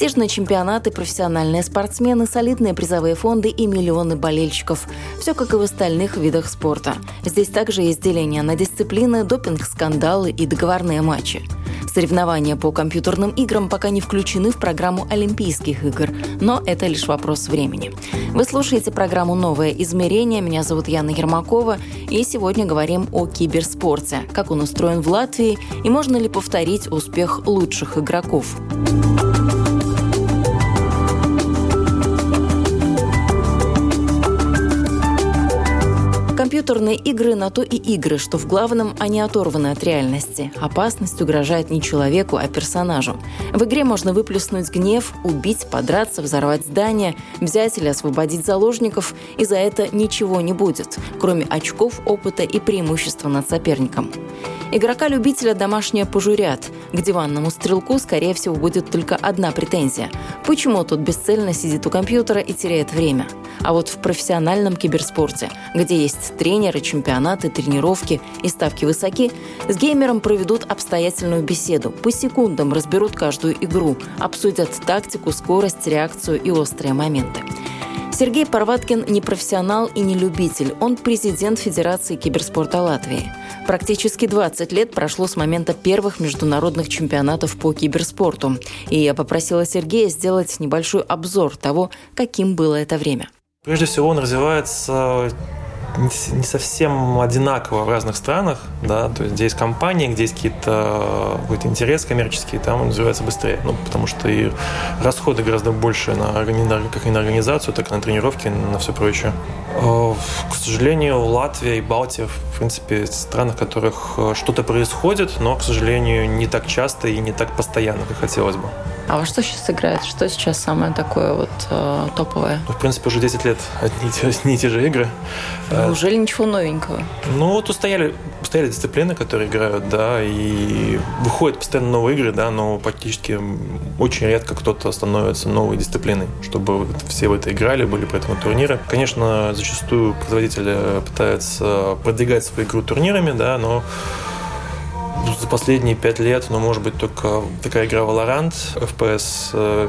Престижные чемпионаты, профессиональные спортсмены, солидные призовые фонды и миллионы болельщиков. Все как и в остальных видах спорта. Здесь также есть деление на дисциплины, допинг-скандалы и договорные матчи. Соревнования по компьютерным играм пока не включены в программу Олимпийских игр, но это лишь вопрос времени. Вы слушаете программу «Новое измерение». Меня зовут Яна Ермакова, и сегодня говорим о киберспорте, как он устроен в Латвии и можно ли повторить успех лучших игроков. Компьютерные игры на то и игры, что в главном они оторваны от реальности. Опасность угрожает не человеку, а персонажу. В игре можно выплеснуть гнев, убить, подраться, взорвать здание, взять или освободить заложников, и за это ничего не будет, кроме очков, опыта и преимущества над соперником. Игрока-любителя домашние пожурят. К диванному стрелку, скорее всего, будет только одна претензия. Почему тот бесцельно сидит у компьютера и теряет время? А вот в профессиональном киберспорте, где есть тренеры, чемпионаты, тренировки и ставки высоки, с геймером проведут обстоятельную беседу, по секундам разберут каждую игру, обсудят тактику, скорость, реакцию и острые моменты. Сергей Парваткин не профессионал и не любитель. Он президент Федерации киберспорта Латвии. Практически 20 лет прошло с момента первых международных чемпионатов по киберспорту. И я попросила Сергея сделать небольшой обзор того, каким было это время. Прежде всего, он развивается не совсем одинаково в разных странах, да, то есть где есть компании, где есть какие-то какой-то интерес коммерческий, там он развивается быстрее, ну, потому что и расходы гораздо больше на, как и на организацию, так и на тренировки, на все прочее. Э, к сожалению, Латвия и Балтия, в принципе, страны, в которых э, что-то происходит, но, к сожалению, не так часто и не так постоянно, как хотелось бы. А во что сейчас играет? Что сейчас самое такое вот э, топовое? Ну, в принципе, уже 10 лет одни одни и те же игры. Э, Неужели ничего новенького? Ну, вот устояли, устояли дисциплины, которые играют, да, и выходят постоянно новые игры, да, но практически очень редко кто-то становится новой дисциплиной, чтобы все в это играли, были при этом турниры. Конечно, зачастую производители пытаются продвигать свою игру турнирами, да, но за последние пять лет, ну, может быть, только такая игра Valorant, FPS э,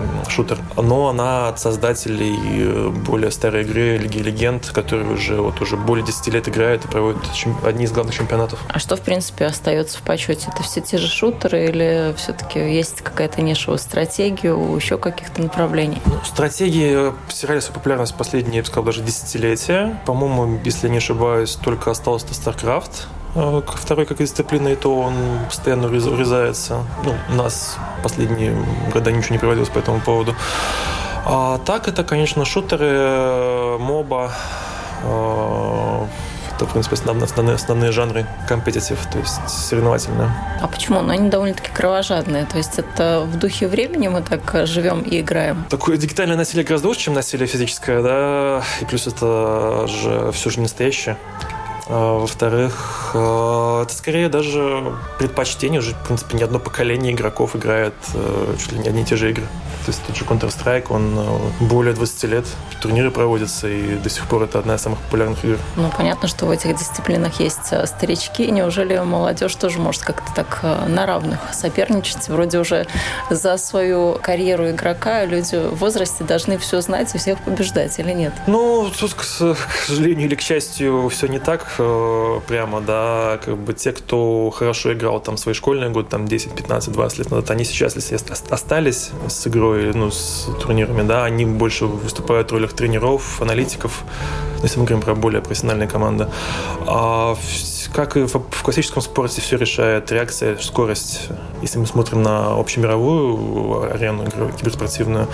но она от создателей э, более старой игры Лиги Легенд, которые уже вот уже более 10 лет играют и проводят одни из главных чемпионатов. А что, в принципе, остается в почете? Это все те же шутеры или все-таки есть какая-то нишевая стратегия у еще каких-то направлений? Ну, стратегии потеряли свою популярность последние, я бы сказал, даже десятилетия. По-моему, если не ошибаюсь, только остался StarCraft, второй как дисциплина, и то он постоянно урезается. Ну, у нас последние года ничего не проводилось по этому поводу. А так это, конечно, шутеры, моба, э, это, в принципе, основные, основные, основные жанры компетитив, то есть соревновательные. А почему? Ну, они довольно-таки кровожадные. То есть это в духе времени мы так живем и играем? Такое дигитальное насилие гораздо лучше, чем насилие физическое, да, и плюс это же все же не настоящее. А, во-вторых, а, это скорее даже предпочтение. Уже, в принципе, ни одно поколение игроков играет э, чуть ли не одни и те же игры. То есть тот же Counter-Strike, он э, более 20 лет, турниры проводятся, и до сих пор это одна из самых популярных игр. Ну, понятно, что в этих дисциплинах есть э, старички. Неужели молодежь тоже может как-то так на равных соперничать? Вроде уже за свою карьеру игрока люди в возрасте должны все знать и всех побеждать, или нет? Ну, тут, к сожалению или к счастью, все не так прямо, да. Как бы те, кто хорошо играл там свои школьные годы, там 10, 15, 20 лет назад, они сейчас, если остались с игрой, ну, с турнирами, да, они больше выступают в ролях тренеров, аналитиков, если мы говорим про более профессиональные команды. А как и в классическом спорте все решает реакция, скорость. Если мы смотрим на общемировую арену киберспортивную,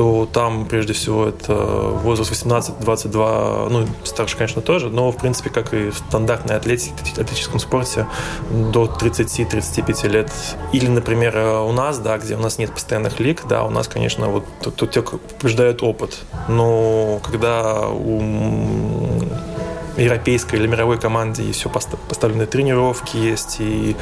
то там, прежде всего, это возраст 18-22, ну, старше, конечно, тоже, но, в принципе, как и в стандартной атлетике, атлетическом спорте, до 30-35 лет. Или, например, у нас, да, где у нас нет постоянных лиг, да, у нас, конечно, вот тут, тут побеждает опыт. Но когда у европейской или мировой команде, и все поставлены тренировки есть, и,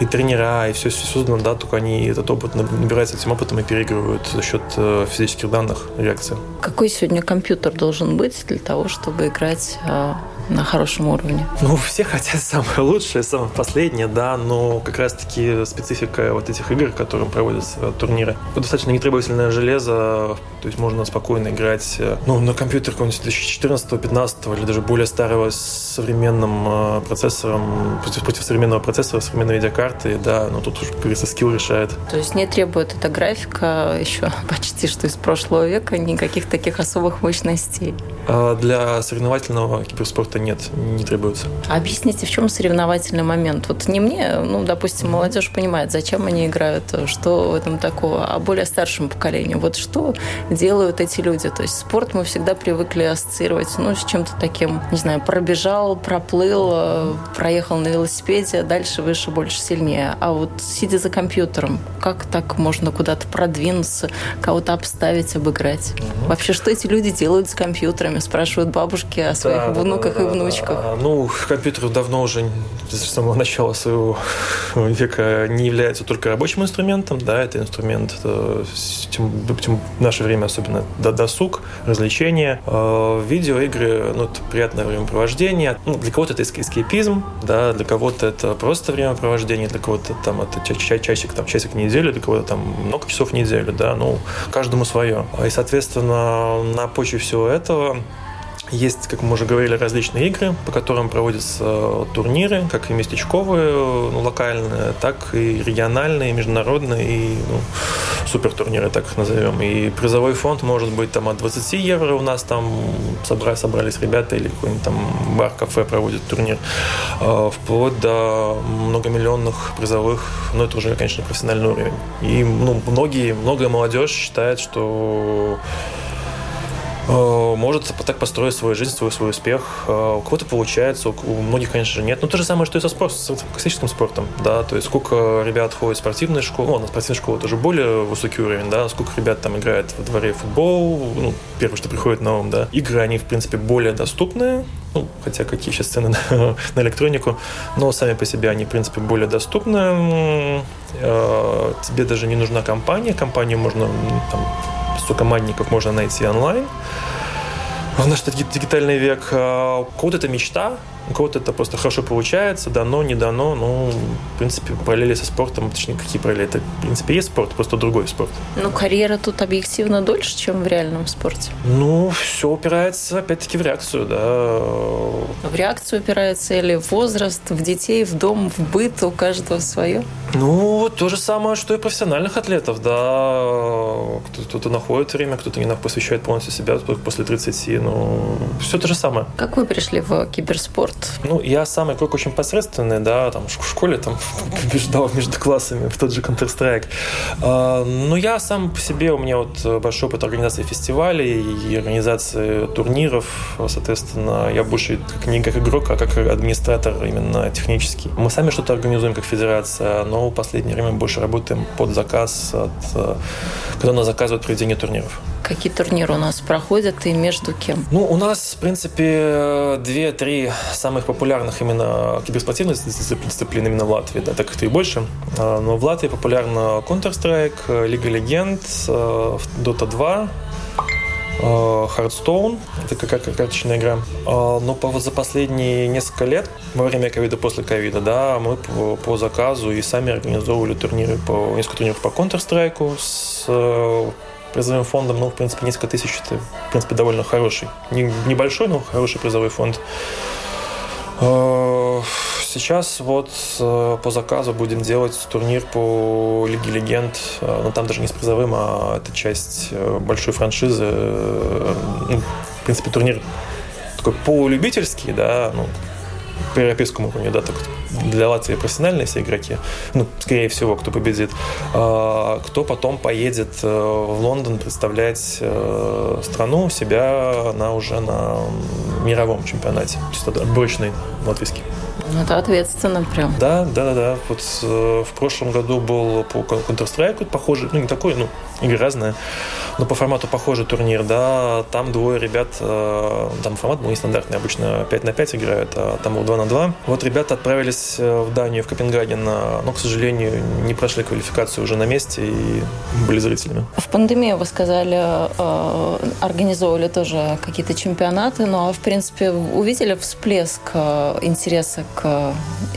и тренера, и все, все создано, да, только они этот опыт набираются этим опытом и переигрывают за счет э, физических данных реакции. Какой сегодня компьютер должен быть для того, чтобы играть э, на хорошем уровне? Ну, все хотят самое лучшее, самое последнее, да, но как раз-таки специфика вот этих игр, которым проводятся турниры, достаточно нетребовательное железо, то есть можно спокойно играть э, ну, на компьютер какого-нибудь 2014 15 или даже более старого с современным э, процессором, против, против современного процессора, современной видеокарты, да, но тут уже, как говорится, скилл решает. То есть не требует эта графика еще почти что из прошлого века никаких таких особых мощностей? А для соревновательного киберспорта нет, не требуется. Объясните, в чем соревновательный момент? Вот не мне, ну, допустим, молодежь понимает, зачем они играют, что в этом такого, а более старшему поколению. Вот что делают эти люди? То есть спорт мы всегда привыкли ассоциировать, ну, с чем-то таким, не знаю, пробежал, проплыл, проехал на велосипеде, дальше выше, больше, сильнее. А вот сидя за компьютером, как так можно куда-то продвинуться, кого-то обставить, обыграть? Угу. Вообще, что эти люди делают с компьютерами? Спрашивают бабушки о своих да, внуках да, да, и внучках. Да, Ну, компьютер давно уже с самого начала своего века не является только рабочим инструментом, да, это инструмент, это, тем, тем в наше время особенно досуг, развлечения. Э, видеоигры, ну, это приятное времяпровождение. Ну, для кого-то это эскейпизм, да, для кого-то это просто времяпровождение, для кого-то там это часик, там, часик в неделю, для кого-то там много часов в неделю, да, ну, каждому свое. И, соответственно, на почве всего этого есть, как мы уже говорили, различные игры, по которым проводятся э, турниры, как и местечковые, ну, локальные, так и региональные, международные, и ну, супертурниры, так их назовем. И призовой фонд может быть там от 20 евро у нас там собрали, собрались ребята или какой-нибудь там бар-кафе проводит турнир, э, вплоть до многомиллионных призовых, но это уже, конечно, профессиональный уровень. И ну, многие, многое молодежь считает, что Э, может так построить свою жизнь, свой, свой успех. Э, у кого-то получается, у многих, конечно же, нет. Но то же самое, что и со спортом, с классическим спортом. Да? То есть сколько ребят ходят в спортивные школы, ну, на спортивной школе тоже более высокий уровень, да, сколько ребят там играет во дворе футбол, ну, первое, что приходит на ум, да. Игры, они, в принципе, более доступные, ну, хотя какие сейчас цены на, на электронику, но сами по себе они, в принципе, более доступны. Э, тебе даже не нужна компания, компанию можно там, сокомандников можно найти онлайн. В наш дигитальный век а у кого-то это мечта, у кого-то это просто хорошо получается, дано, не дано. Ну, в принципе, параллели со спортом, точнее, какие параллели? Это, в принципе, есть спорт, просто другой спорт. Ну, карьера тут объективно дольше, чем в реальном спорте. Ну, все упирается, опять-таки, в реакцию, да. В реакцию упирается или в возраст, в детей, в дом, в быт, у каждого свое? Ну, то же самое, что и профессиональных атлетов, да. Кто-то находит время, кто-то не посвящает полностью себя после 30, ну, все то же самое. Как вы пришли в киберспорт? Ну, я сам игрок очень посредственный, да, там в школе там побеждал между классами в тот же Counter-Strike. А, но я сам по себе, у меня вот большой опыт организации фестивалей и организации турниров, соответственно, я больше как не как игрок, а как администратор именно технический. Мы сами что-то организуем как федерация, но в последнее время больше работаем под заказ, от, когда нас заказывают проведение турниров. Какие турниры у нас проходят и между кем? Ну, у нас, в принципе, две-три самых популярных именно киберспортивных дисциплин именно в Латвии, да, так как-то и больше. А, но в Латвии популярна Counter-Strike, Лига Легенд, э, Dota 2, Hearthstone, это как карточная игра. А, но за последние несколько лет, во время ковида, после ковида, да, мы по, по заказу и сами организовывали турниры по несколько турниров по Counter-Strike с призовым фондом, ну, в принципе, несколько тысяч, это, в принципе, довольно хороший. Не, небольшой, но хороший призовой фонд. Э, сейчас вот э, по заказу будем делать турнир по Лиге Легенд. Э, но ну, там даже не с призовым, а это часть большой франшизы. Ну, в принципе, турнир такой полулюбительский, да, ну, по европейскому уровню, да, так для Латвии профессиональные все игроки, ну, скорее всего, кто победит, а, кто потом поедет э, в Лондон представлять э, страну, себя на уже на мировом чемпионате. То есть отборочный латвийский. Ну, это ответственно прям. Да, да, да, да. Вот э, в прошлом году был по Counter-Strike похожий, ну не такой, ну игры разные, но по формату похожий турнир, да, там двое ребят, э, там формат был нестандартный, обычно 5 на 5 играют, а там был 2 на 2. Вот ребята отправились э, в Данию, в Копенгаген, но, к сожалению, не прошли квалификацию уже на месте и были зрителями. В пандемию, вы сказали, э, организовывали тоже какие-то чемпионаты, но, ну, а в принципе, увидели всплеск интереса к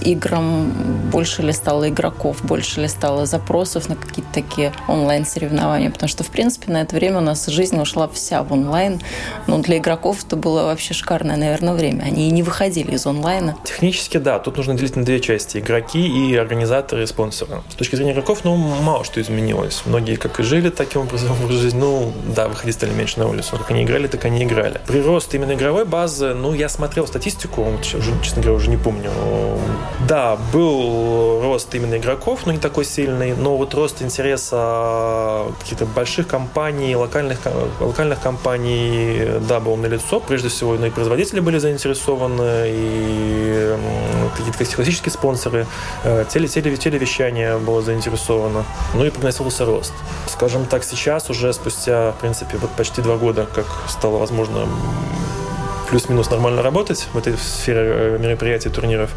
играм? Больше ли стало игроков, больше ли стало запросов на какие-то такие онлайн-соревнования? Потому что, в принципе, на это время у нас жизнь ушла вся в онлайн. Но для игроков это было вообще шикарное, наверное, время. Они и не выходили из онлайна. Технически, да. Тут нужно делить на две части. Игроки и организаторы и спонсоры. С точки зрения игроков, ну, мало что изменилось. Многие как и жили таким образом в жизни. Ну, да, выходить стали меньше на улицу. Как они играли, так они играли. Прирост именно игровой базы, ну, я смотрел статистику, честно говоря, уже не помню. Да, был рост именно игроков, но не такой сильный, но вот рост интереса каких-то больших компаний, локальных, локальных компаний, да, был налицо. Прежде всего, ну, и производители были заинтересованы, и какие-то классические спонсоры, э, теле, теле, телевещание было заинтересовано, ну и прогнозировался рост. Скажем так, сейчас уже спустя, в принципе, вот почти два года, как стало возможно плюс-минус нормально работать в этой сфере э, мероприятий, турниров,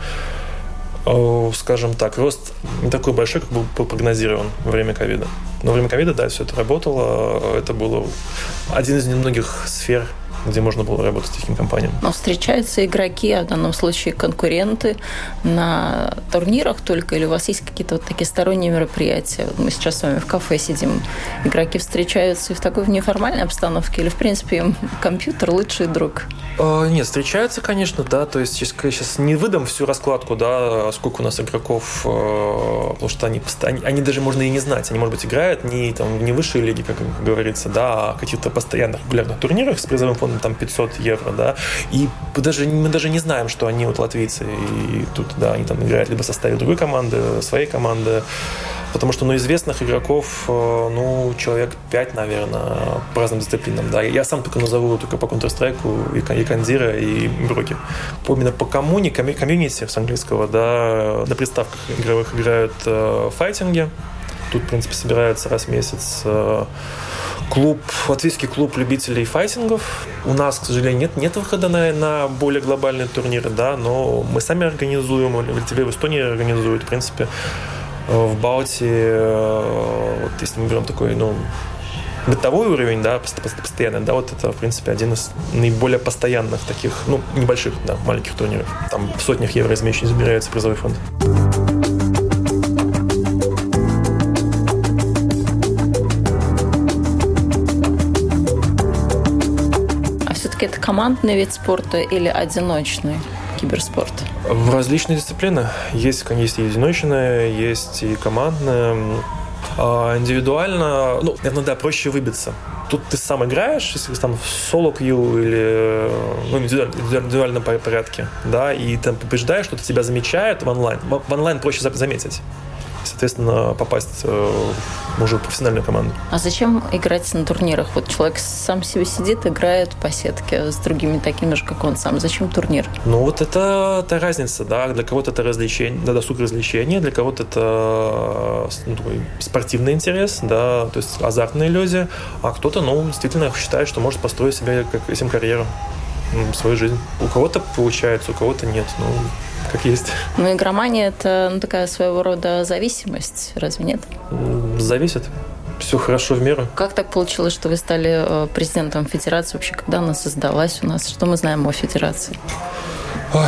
скажем так, рост не такой большой, как был прогнозирован во время ковида. Но во время ковида, да, все это работало. Это было один из немногих сфер где можно было работать с таким компаниям. Но встречаются игроки, а в данном случае конкуренты на турнирах только, или у вас есть какие-то вот такие сторонние мероприятия? Вот мы сейчас с вами в кафе сидим. Игроки встречаются и в такой неформальной обстановке, или, в принципе, им компьютер лучший друг? А, нет, встречаются, конечно, да. То есть сейчас, сейчас не выдам всю раскладку, да, сколько у нас игроков, а, потому что они, они, они даже можно и не знать. Они, может быть, играют не, там, не высшие лиги, как говорится, да, а каких-то постоянных регулярных турнирах с призовым фондом там 500 евро, да, и даже, мы даже не знаем, что они вот латвийцы, и тут, да, они там играют либо в составе другой команды, своей команды, Потому что, ну, известных игроков, э, ну, человек 5, наверное, по разным дисциплинам, да. Я сам только назову только по Counter-Strike и, и Кандира, и Броки. Именно по коммуни, комьюнити с английского, да, на приставках игровых играют э, файтинги. Тут, в принципе, собирается раз в месяц э, клуб, латвийский клуб любителей файтингов. У нас, к сожалению, нет, нет выхода на, на более глобальные турниры, да, но мы сами организуем, в Литве, в Эстонии организуют, в принципе, в Балтии, э, вот если мы берем такой, ну, бытовой уровень, да, постоянный, да, вот это, в принципе, один из наиболее постоянных таких, ну, небольших, да, маленьких турниров. Там в сотнях евро измеряется призовой фонд. Все-таки это командный вид спорта или одиночный киберспорт? В различные дисциплины. Есть, есть и одиночные, есть и командные. А индивидуально, ну, наверное, да, проще выбиться. Тут ты сам играешь, если там в соло кью или ну, в индивидуальном порядке, да, и там побеждаешь, что-то тебя замечает в онлайн. В онлайн проще заметить соответственно, попасть э, уже в профессиональную команду. А зачем играть на турнирах? Вот человек сам себе сидит, играет по сетке с другими такими же, как он сам. Зачем турнир? Ну, вот это, это разница, да. Для кого-то это развлечение, да, досуг развлечения, для кого-то это ну, такой спортивный интерес, да, то есть азартные люди, а кто-то, ну, действительно считает, что может построить себе как этим карьеру свою жизнь. У кого-то получается, у кого-то нет. Ну, как есть. Ну, игромания – это ну, такая своего рода зависимость, разве нет? Зависит. Все хорошо в меру. Как так получилось, что вы стали э, президентом федерации? Вообще, когда она создалась у нас? Что мы знаем о федерации?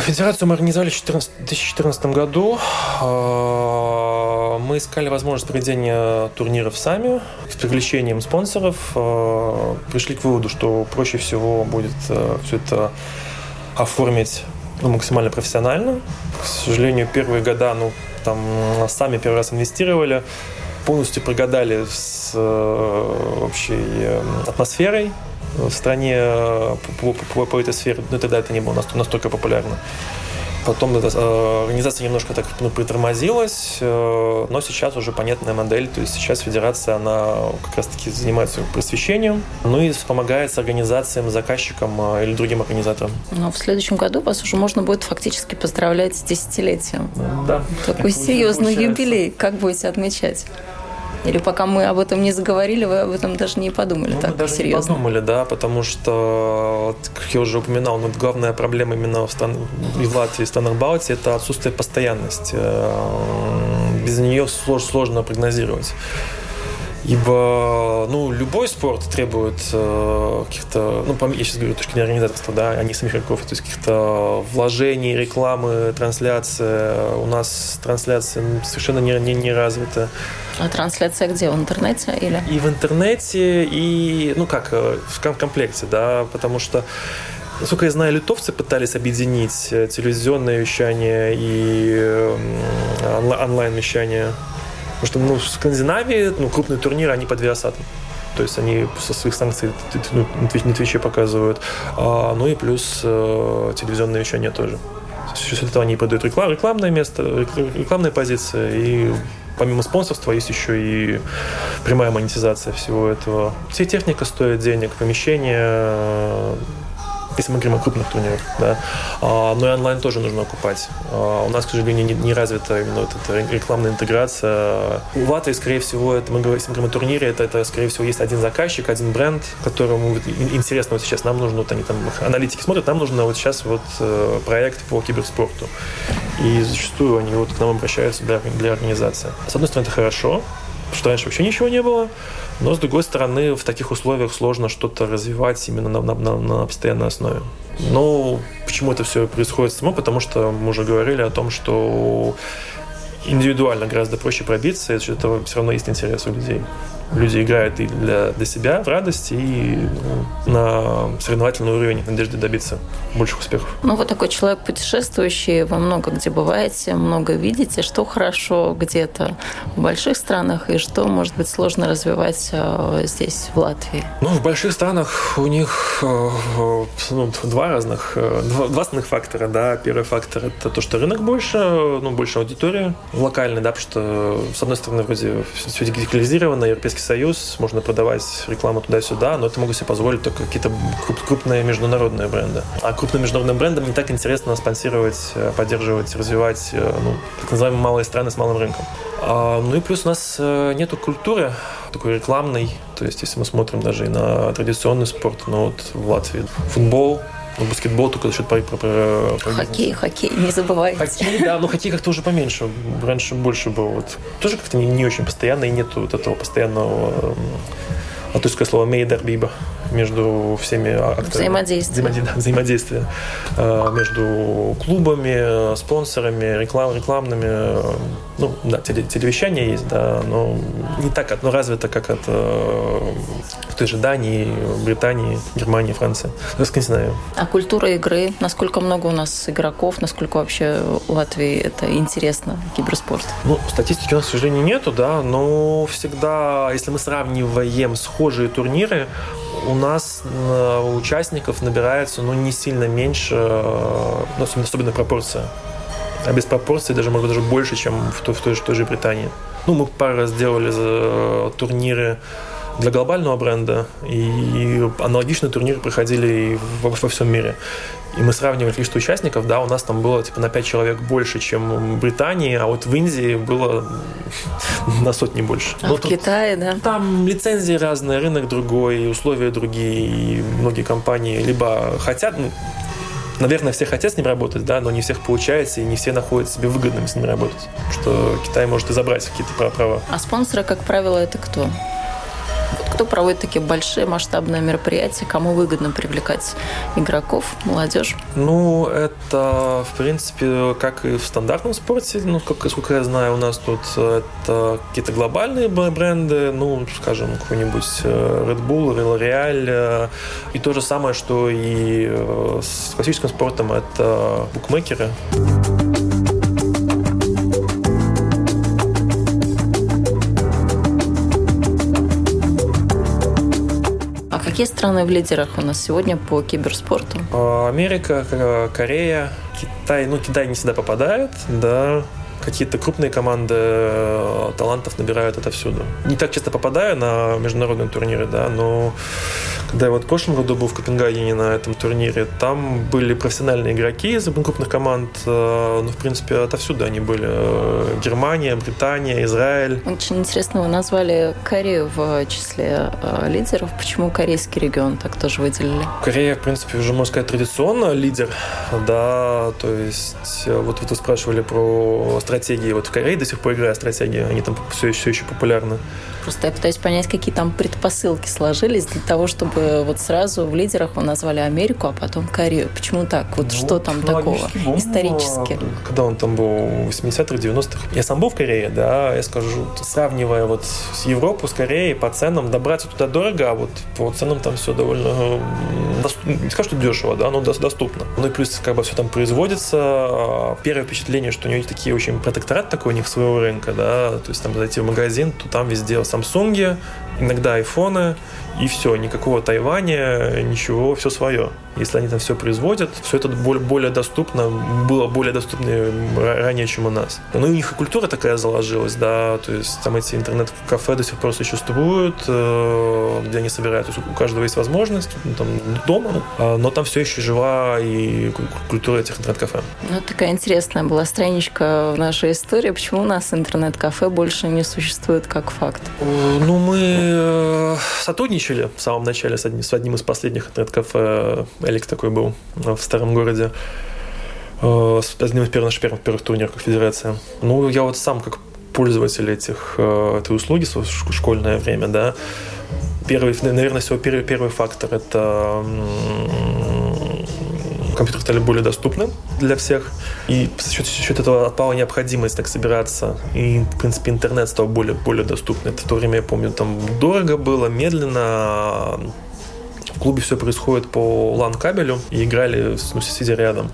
Федерацию мы организовали в 2014 году. А, мы искали возможность проведения турниров сами с привлечением спонсоров. А, пришли к выводу, что проще всего будет э, все это оформить ну, максимально профессионально. К сожалению, первые года, ну, там, сами первый раз инвестировали, полностью прогадали с э, общей э, атмосферой в стране э, по, по, по, по этой сфере. Ну, тогда это не было настолько, настолько популярно. Потом эта э, организация немножко так ну, притормозилась, э, но сейчас уже понятная модель. То есть сейчас федерация, она как раз-таки занимается просвещением, ну и помогает с организациям, заказчикам э, или другим организаторам. Но в следующем году вас уже можно будет фактически поздравлять с десятилетием. Да. Такой серьезный юбилей. Как будете отмечать? Или пока мы об этом не заговорили, вы об этом даже не подумали ну, так мы даже серьезно? не подумали, да, потому что, как я уже упоминал, вот главная проблема именно в, стран... и в Латвии, и в странах Балтии, это отсутствие постоянности. Э, без нее сложно прогнозировать. Ибо ну, любой спорт требует э, каких-то, ну, я сейчас говорю точки зрения организаторства, да, а не самих игроков, то есть каких-то вложений, рекламы, трансляции. У нас трансляция совершенно не, не, не развита. А трансляция где? В интернете или? И в интернете, и, ну как, э, в комплекте, да, потому что Насколько я знаю, литовцы пытались объединить э, телевизионное вещание и онлайн-вещание. Потому что ну, в Скандинавии ну, крупные турниры, они под Viasat. То есть они со своих станций ну, на Твиче показывают. А, ну и плюс э, телевизионное вещание тоже. За счет этого они подают реклам, рекламное место, рекламная позиция и помимо спонсорства есть еще и прямая монетизация всего этого. Все техника стоит денег, помещение, если мы говорим о крупных турнирах, да. А, но и онлайн тоже нужно окупать. А, у нас, к сожалению, не, не развита именно вот эта рекламная интеграция. У Ваты, скорее всего, это, мы говорим, если мы говорим о турнире, это, это, скорее всего, есть один заказчик, один бренд, которому интересно вот сейчас, нам нужно, вот они там, аналитики смотрят, нам нужно вот сейчас вот э, проект по киберспорту. И зачастую они вот к нам обращаются для, для организации. С одной стороны, это хорошо, что раньше вообще ничего не было. Но, с другой стороны, в таких условиях сложно что-то развивать именно на, на, на, на постоянной основе. Но почему это все происходит само? Потому что мы уже говорили о том, что индивидуально гораздо проще пробиться, и этого все равно есть интерес у людей люди играют и для, для себя в радость, и ну, на соревновательный уровень надежды добиться больших успехов. Ну, вы такой человек путешествующий, вы много где бываете, много видите, что хорошо где-то в больших странах, и что, может быть, сложно развивать э, здесь, в Латвии? Ну, в больших странах у них э, ну, два разных, э, два, два основных фактора, да. Первый фактор – это то, что рынок больше, ну, больше аудитории локальной, да, потому что, с одной стороны, вроде все дигитализировано, европейский Союз, можно продавать рекламу туда-сюда, но это могут себе позволить только какие-то крупные международные бренды. А крупным международным брендам не так интересно спонсировать, э, поддерживать, развивать э, ну, так называемые малые страны с малым рынком. А, ну и плюс у нас э, нету культуры такой рекламной. То есть, если мы смотрим даже и на традиционный спорт, ну вот в Латвии футбол, ну, баскетбол только за счет про, про, про, про Хоккей, хоккей, не забывайте. Хоккей, да, но хоккей как-то уже поменьше. Раньше больше было. Вот. Тоже как-то не, не очень постоянно, и нету вот этого постоянного есть слово мейдербиба между всеми акторами. Взаимодействие. Взаимодействие, взаимодействие э, между клубами, спонсорами, реклам, рекламными. Ну, да, телевещание есть, да, но не так одно развито, как это в той же Дании, Британии, Германии, Франции. Скандинавии. А культура игры? Насколько много у нас игроков? Насколько вообще Латвии это интересно, киберспорт? Ну, статистики у нас, к сожалению, нету, да, но всегда, если мы сравниваем схожие турниры, у нас э, участников набирается ну, не сильно меньше, э, ну, особенно, особенно пропорция. А без пропорции даже, может быть, даже больше, чем в той, в той, в той же Британии. Ну, мы пару раз делали э, турниры для глобального бренда, и аналогичные турниры проходили во, во всем мире. И мы сравнивали количество участников, да, у нас там было типа на 5 человек больше, чем в Британии, а вот в Индии было на сотни больше. А Но в Китае, да? Там лицензии разные, рынок другой, условия другие, и многие компании либо хотят, ну, наверное, все хотят с ним работать, да, но не всех получается, и не все находят себе выгодным с ним работать. Что Китай может и забрать какие-то права. А спонсоры, как правило, это кто? Кто проводит такие большие масштабные мероприятия? Кому выгодно привлекать игроков, молодежь? Ну, это, в принципе, как и в стандартном спорте, ну, как, сколько я знаю, у нас тут это какие-то глобальные бренды, ну, скажем, какой-нибудь э, Red Bull, L'Oreal, э, и то же самое, что и э, с классическим спортом, это букмекеры. Какие страны в лидерах у нас сегодня по киберспорту? А, Америка, Корея, Китай, ну, Китай не всегда попадает, да, какие-то крупные команды э, талантов набирают отовсюду. Не так часто попадаю на международные турниры, да, но когда я вот в прошлом году был в Копенгагене на этом турнире, там были профессиональные игроки из крупных команд, э, ну, в принципе, отовсюду они были. Э, Германия, Британия, Израиль. Очень интересно, вы назвали Корею в числе лидеров. Почему корейский регион так тоже выделили? Корея, в принципе, уже, можно сказать, традиционно лидер, да, то есть вот вы спрашивали про стратегии. Вот в Корее до сих пор играют стратегии, они там все все еще популярны. Просто я пытаюсь понять, какие там предпосылки сложились для того, чтобы вот сразу в лидерах вы назвали Америку, а потом Корею. Почему так? Вот ну, что там такого бум, исторически? Когда он там был в 80-х, 90-х. Я сам был в Корее, да, я скажу, сравнивая вот с Европой, с Кореей по ценам, добраться туда дорого, а вот по ценам там все довольно, не скажу, что дешево, да, но доступно. Ну и плюс как бы все там производится. Первое впечатление, что у него такие очень протекторат такой у них своего рынка, да, то есть там зайти в магазин, то там везде Samsung, иногда айфоны, и все, никакого Тайваня, ничего, все свое. Если они там все производят, все это более, более доступно, было более доступно ранее, чем у нас. Ну и у них и культура такая заложилась, да, то есть там эти интернет-кафе до сих пор существуют, э, где они собирают, то есть у каждого есть возможность, ну, там дома, а, но там все еще жива и культура этих интернет-кафе. Ну, такая интересная была страничка в нашей истории, почему у нас интернет-кафе больше не существует как факт? Э, ну, мы э, сотрудничали в самом начале с одним, с одним из последних интернет-кафе Элик такой был в старом городе. Э, с одним из первых, наших первых, первых турниров как федерация. Ну, я вот сам как пользователь этих, э, этой услуги в школьное время, да, первый, наверное, всего первый, первый фактор – это компьютеры стали более доступны для всех. И за счет, за счет этого отпала необходимость так собираться. И, в принципе, интернет стал более, более доступным. Это в то время, я помню, там дорого было, медленно клубе все происходит по LAN-кабелю, и играли, ну, сидя рядом.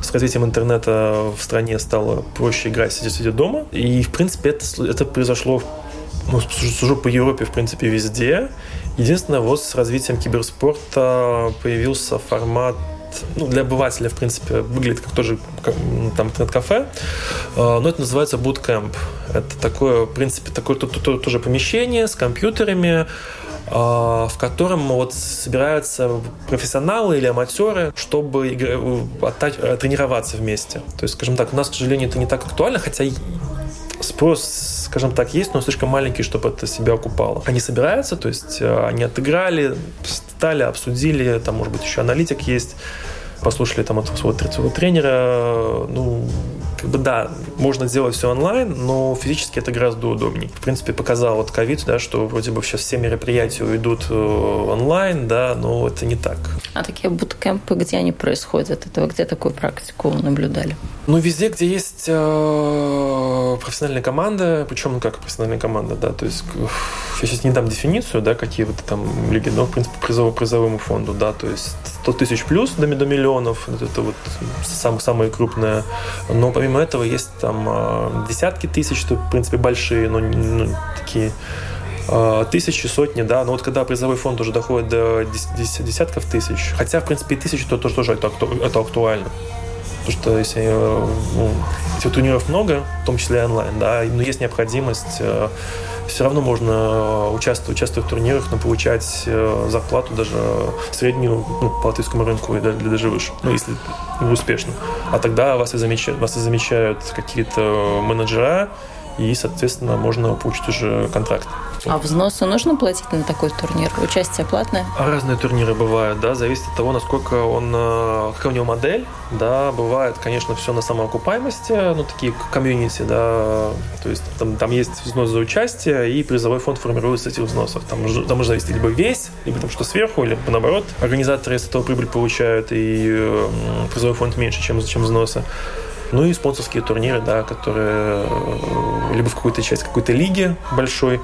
С развитием интернета в стране стало проще играть, сидя, сидя дома. И, в принципе, это, это произошло ну, сужу по Европе, в принципе, везде. Единственное, вот с развитием киберспорта появился формат ну, для обывателя, в принципе, выглядит как тоже как, там интернет-кафе, а, но это называется bootcamp. Это такое, в принципе, такое тоже помещение с компьютерами, а, в котором вот собираются профессионалы или аматеры, чтобы э, тренироваться вместе. То есть, скажем так, у нас, к сожалению, это не так актуально, хотя спрос, скажем так, есть, но слишком маленький, чтобы это себя окупало. Они собираются, то есть э, они отыграли, стали, обсудили, там, может быть, еще аналитик есть, послушали там от своего, тренера, ну, как бы да, можно сделать все онлайн, но физически это гораздо удобнее. В принципе, показал вот ковид, да, что вроде бы сейчас все мероприятия уйдут э, онлайн, да, но это не так. А такие буткемпы, где они происходят? Это вы где такую практику наблюдали? Ну, везде, где есть э, профессиональная команда, причем, ну, как профессиональная команда, да, то есть я сейчас не дам дефиницию, да, какие вот там лиги, но, в принципе, призово призовому фонду, да, то есть 100 тысяч плюс до, до миллионов, это вот самое, самое крупное, но помимо помимо этого есть там а, десятки тысяч, в принципе, большие, но ну, такие а, тысячи, сотни, да, но вот когда призовой фонд уже доходит до десятков тысяч, хотя, в принципе, и тысячи, то, то тоже это актуально. Потому что если ну, этих турниров много, в том числе и онлайн, да, но есть необходимость э, все равно можно участвовать, участвовать в турнирах, но получать э, зарплату даже среднюю ну, по латвийскому рынку или даже выше, ну, если успешно. А тогда вас и замечают, вас и замечают какие-то менеджера, и, соответственно, можно получить уже контракт. А взносы нужно платить на такой турнир? Участие платное? А разные турниры бывают, да, зависит от того, насколько он, э, какая у него модель, да, бывает, конечно, все на самоокупаемости, ну, такие комьюнити, да, то есть там, там есть взнос за участие, и призовой фонд формируется из этих взносов. Там, там можно завести либо весь, либо там что сверху, либо наоборот. Организаторы из этого прибыль получают, и э, призовой фонд меньше, чем, чем взносы. Ну и спонсорские турниры, да, которые э, либо в какой-то часть какой-то лиги большой,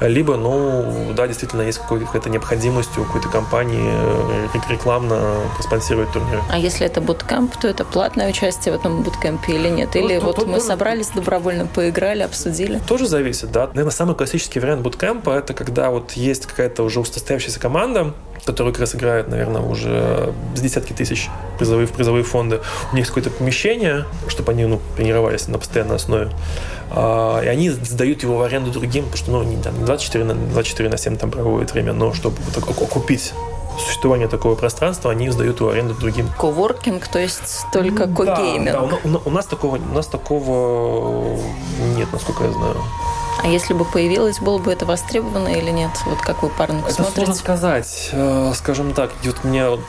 либо, ну, да, действительно есть какая-то необходимость у какой-то компании э, рекламно спонсировать турниры. А если это буткемп, то это платное участие в этом буткемпе или нет? Или ну, вот то, мы тоже... собрались добровольно, поиграли, обсудили? Тоже зависит, да. Наверное, самый классический вариант буткемпа – это когда вот есть какая-то уже устоявшаяся команда, которую как раз играет, наверное, уже с десятки тысяч призовые, в призовые фонды, у них какое-то помещение, чтобы они ну, тренировались на постоянной основе. А, и они сдают его в аренду другим, потому что ну, не, там, 24, на, 24 на 7 там проводят время, но чтобы вот, окупить существование такого пространства, они сдают его аренду другим. Коворкинг, то есть только когейминг. Да, да, у, у, нас такого, у нас такого нет, насколько я знаю. А если бы появилось, было бы это востребовано или нет? Вот как вы парник это смотрите? сложно сказать. Э, скажем так, вот меня вот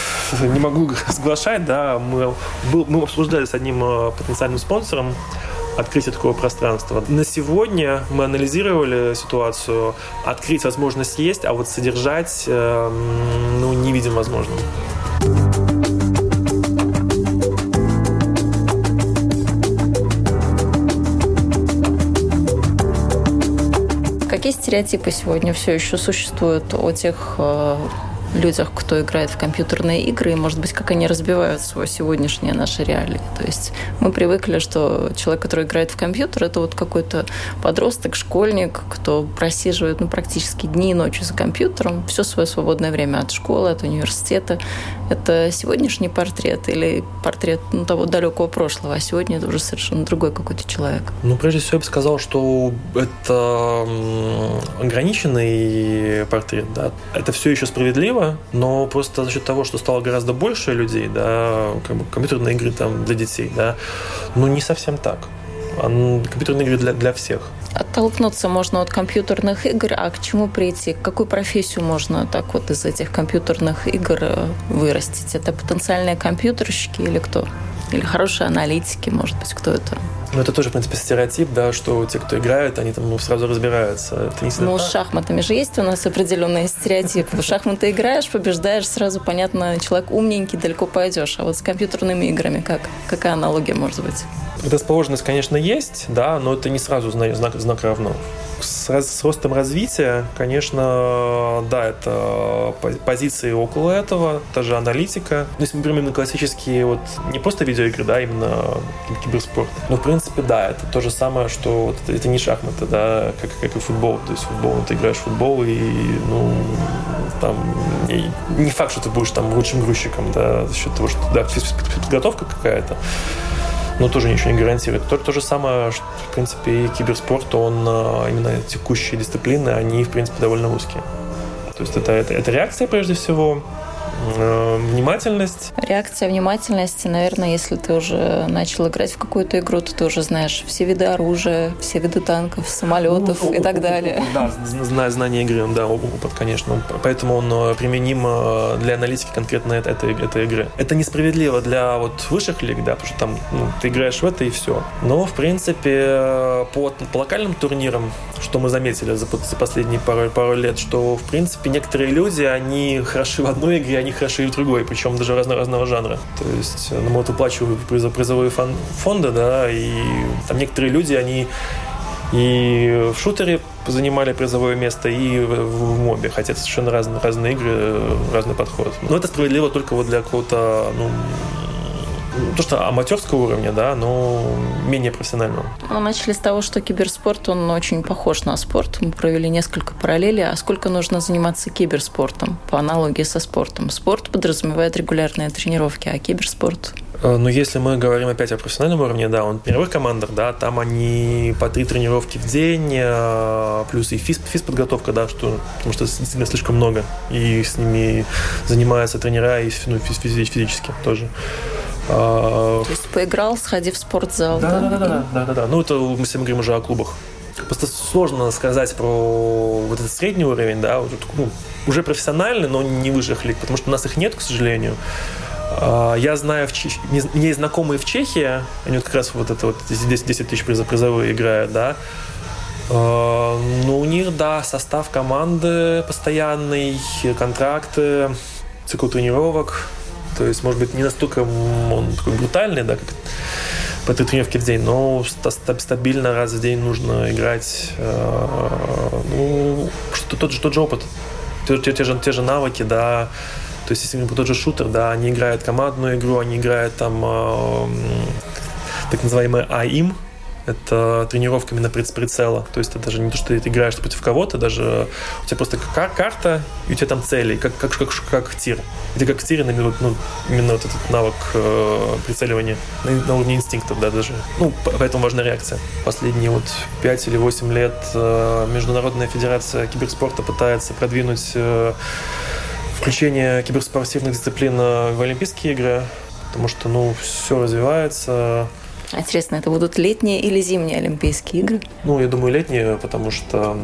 не могу соглашать, да, мы, мы обсуждали с одним э, потенциальным спонсором открытие такого пространства. На сегодня мы анализировали ситуацию. Открыть возможность есть, а вот содержать э, ну, не видим возможным. Какие стереотипы сегодня все еще существуют о тех э, людях, кто играет в компьютерные игры, и, может быть, как они разбивают свое сегодняшнее наше реалии. То есть мы привыкли, что человек, который играет в компьютер, это вот какой-то подросток, школьник, кто просиживает ну, практически дни и ночи за компьютером, все свое свободное время от школы, от университета. Это сегодняшний портрет или портрет ну, того далекого прошлого, а сегодня это уже совершенно другой какой-то человек. Ну, прежде всего, я бы сказал, что это ограниченный портрет, да. Это все еще справедливо, справедливо, но просто за счет того, что стало гораздо больше людей, да, как бы компьютерные игры там для детей, да, ну не совсем так. Компьютерные игры для, для всех. Оттолкнуться можно от компьютерных игр, а к чему прийти? Какую профессию можно так вот из этих компьютерных игр э, вырастить? Это потенциальные компьютерщики или кто? Или хорошие аналитики, может быть, кто это? Ну, это тоже, в принципе, стереотип, да, что те, кто играют, они там ну, сразу разбираются. Это не ну, с шахматами же есть у нас определенные стереотипы. В шахматы играешь, побеждаешь, сразу понятно, человек умненький, далеко пойдешь. А вот с компьютерными играми как? Какая аналогия может быть? Предрасположенность, конечно, есть, да, но это не сразу знак, знак равно с, с ростом развития, конечно, да, это позиции около этого, та же аналитика. Ну, если мы берем именно классические, вот не просто видеоигры, да, именно киберспорт. Но, в принципе, да, это то же самое, что вот это, это не шахматы, да, как, как и футбол. То есть футбол, ты играешь в футбол, и, ну, там, не, не факт, что ты будешь там лучшим грузчиком, да, за счет того, что, да, подготовка какая-то но тоже ничего не гарантирует. То, то же самое, что, в принципе, и киберспорт, он а, именно текущие дисциплины, они, в принципе, довольно узкие. То есть это, это, это реакция, прежде всего, внимательность. Реакция внимательности, наверное, если ты уже начал играть в какую-то игру, то ты уже знаешь все виды оружия, все виды танков, самолетов ну, и так далее. Да, знание игры, да, опыт, конечно. Поэтому он э, применим э, для аналитики конкретно этой, этой, этой игры. Это несправедливо для вот высших лиг, да, потому что там ну, ты играешь в это и все. Но, в принципе, по, по локальным турнирам, что мы заметили за, за последние пару, пару лет, что, в принципе, некоторые люди, они хороши в одной игре, они хороши и в другой, причем даже разно, разного жанра. То есть, э, ну, вот выплачиваю за призовые фон, фонды, да, и там некоторые люди, они и в шутере занимали призовое место, и в, в мобе, хотя это совершенно разные, разные игры, разный подход. Но это справедливо только вот для какого-то, ну, то, что аматерского уровня, да, но менее профессионального. Мы начали с того, что киберспорт, он очень похож на спорт. Мы провели несколько параллелей. А сколько нужно заниматься киберспортом по аналогии со спортом? Спорт подразумевает регулярные тренировки, а киберспорт э, но если мы говорим опять о профессиональном уровне, да, он в мировых командах, да, там они по три тренировки в день, э, плюс и физ, физподготовка, да, что, потому что действительно слишком много, и с ними занимаются тренера и ну, физически тоже. А, То есть поиграл, сходи в спортзал. Да, да, да, да, да, да, да. Ну, это мы все говорим уже о клубах. Просто сложно сказать про вот этот средний уровень, да, вот, ну, уже профессиональный, но не высших лиг, потому что у нас их нет, к сожалению. А, я знаю, в Чех... мне знакомые в Чехии, они вот как раз вот это вот 10, 10 тысяч призовые играют, да, а, ну, у них, да, состав команды постоянный, контракты, цикл тренировок, то есть, может быть, не настолько он такой брутальный, да, как по три тренировки в день, но стабильно раз в день нужно играть. Э, ну, что тот же, тот же опыт, те, те, те, же, те же навыки, да. То есть, если тот же шутер, да, они играют командную игру, они играют там э, так называемый АИМ, это тренировка именно прицела. То есть это даже не то, что ты играешь против кого-то, даже у тебя просто кар- карта, и у тебя там цели, как, как, как, как тир. Где как в тире ну, именно вот этот навык э, прицеливания на, на уровне инстинктов, да, даже. Ну, поэтому важна реакция. Последние вот 5 или 8 лет э, Международная федерация киберспорта пытается продвинуть э, включение киберспортивных дисциплин в Олимпийские игры, потому что, ну, все развивается, Интересно, это будут летние или зимние Олимпийские игры? Ну, я думаю, летние, потому что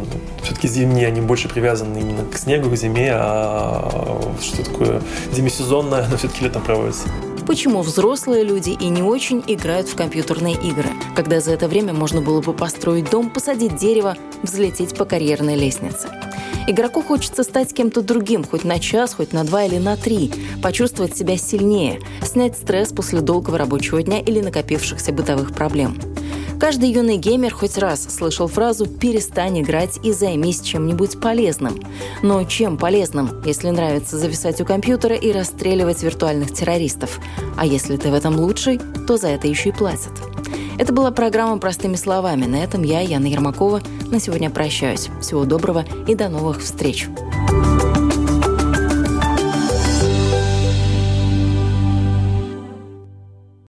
все-таки зимние, они больше привязаны именно к снегу, к зиме, а что такое демисезонное, но все-таки летом проводится. Почему взрослые люди и не очень играют в компьютерные игры, когда за это время можно было бы построить дом, посадить дерево, взлететь по карьерной лестнице? Игроку хочется стать кем-то другим, хоть на час, хоть на два или на три, почувствовать себя сильнее, снять стресс после долгого рабочего дня или накопившихся бытовых проблем. Каждый юный геймер хоть раз слышал фразу «перестань играть и займись чем-нибудь полезным». Но чем полезным, если нравится зависать у компьютера и расстреливать виртуальных террористов? А если ты в этом лучший, то за это еще и платят. Это была программа «Простыми словами». На этом я, Яна Ермакова, на сегодня прощаюсь. Всего доброго и до новых встреч.